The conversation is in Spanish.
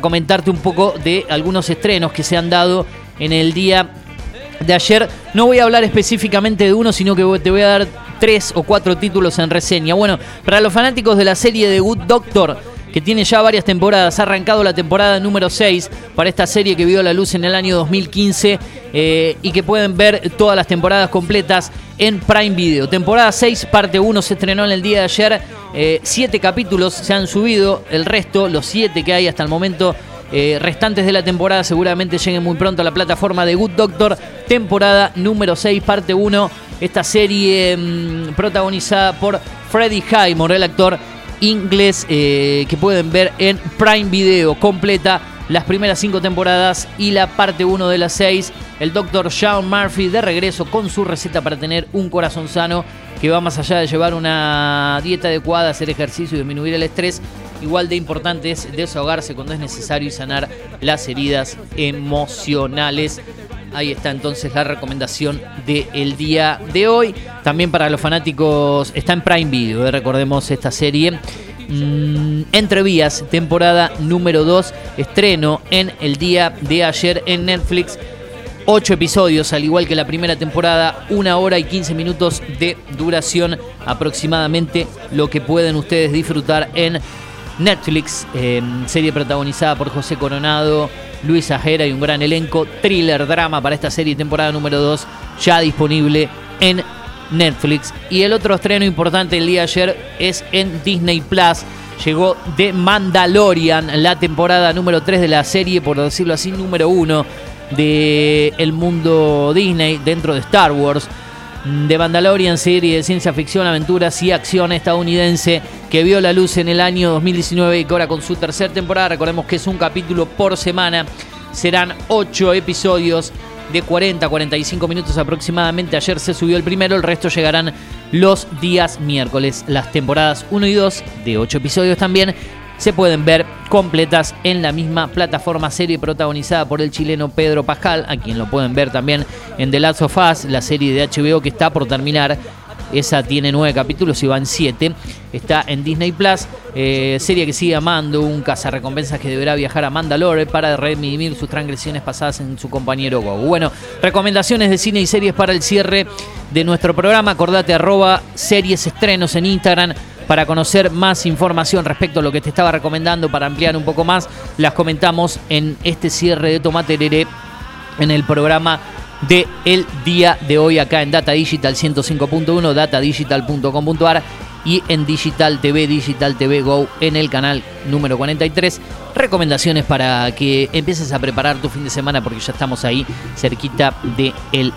comentarte un poco de algunos estrenos que se han dado en el día de ayer. No voy a hablar específicamente de uno, sino que te voy a dar tres o cuatro títulos en reseña. Bueno, para los fanáticos de la serie de Good Doctor, que tiene ya varias temporadas. Ha arrancado la temporada número 6 para esta serie que vio la luz en el año 2015 eh, y que pueden ver todas las temporadas completas en Prime Video. Temporada 6, parte 1 se estrenó en el día de ayer. Eh, siete capítulos se han subido, el resto, los siete que hay hasta el momento. Eh, restantes de la temporada seguramente lleguen muy pronto a la plataforma de Good Doctor, temporada número 6, parte 1. Esta serie mm, protagonizada por Freddie Highmore, el actor inglés eh, que pueden ver en Prime Video completa las primeras cinco temporadas y la parte 1 de las seis. El doctor Sean Murphy de regreso con su receta para tener un corazón sano que va más allá de llevar una dieta adecuada, hacer ejercicio y disminuir el estrés. Igual de importante es desahogarse cuando es necesario y sanar las heridas emocionales. Ahí está entonces la recomendación del día de hoy. También para los fanáticos está en Prime Video, eh, recordemos esta serie. Mm, Entre Vías, temporada número 2, estreno en el día de ayer en Netflix. Ocho episodios, al igual que la primera temporada, una hora y 15 minutos de duración aproximadamente, lo que pueden ustedes disfrutar en Netflix, em, serie protagonizada por José Coronado, Luis Ajera y un gran elenco, thriller, drama para esta serie temporada número 2, ya disponible en Netflix. Y el otro estreno importante el día de ayer es en Disney Plus. Llegó The Mandalorian, la temporada número 3 de la serie, por decirlo así, número 1 del el mundo Disney dentro de Star Wars. The Mandalorian, serie de ciencia ficción, aventuras y acción estadounidense que vio la luz en el año 2019 y que ahora con su tercera temporada, recordemos que es un capítulo por semana, serán 8 episodios de 40 45 minutos aproximadamente. Ayer se subió el primero, el resto llegarán los días miércoles. Las temporadas 1 y 2 de 8 episodios también se pueden ver completas en la misma plataforma serie protagonizada por el chileno Pedro Pascal, a quien lo pueden ver también en The Last of Us, la serie de HBO que está por terminar. Esa tiene nueve capítulos y van siete. Está en Disney Plus. Eh, serie que sigue amando un cazarrecompensas que deberá viajar a Mandalore para redimir sus transgresiones pasadas en su compañero Go. Bueno, recomendaciones de cine y series para el cierre de nuestro programa. Acordate arroba series estrenos en Instagram para conocer más información respecto a lo que te estaba recomendando, para ampliar un poco más, las comentamos en este cierre de Tomaterere en el programa de el día de hoy acá en Data Digital 105.1, datadigital.com.ar y en Digital TV, Digital TV Go en el canal número 43. Recomendaciones para que empieces a preparar tu fin de semana porque ya estamos ahí cerquita de el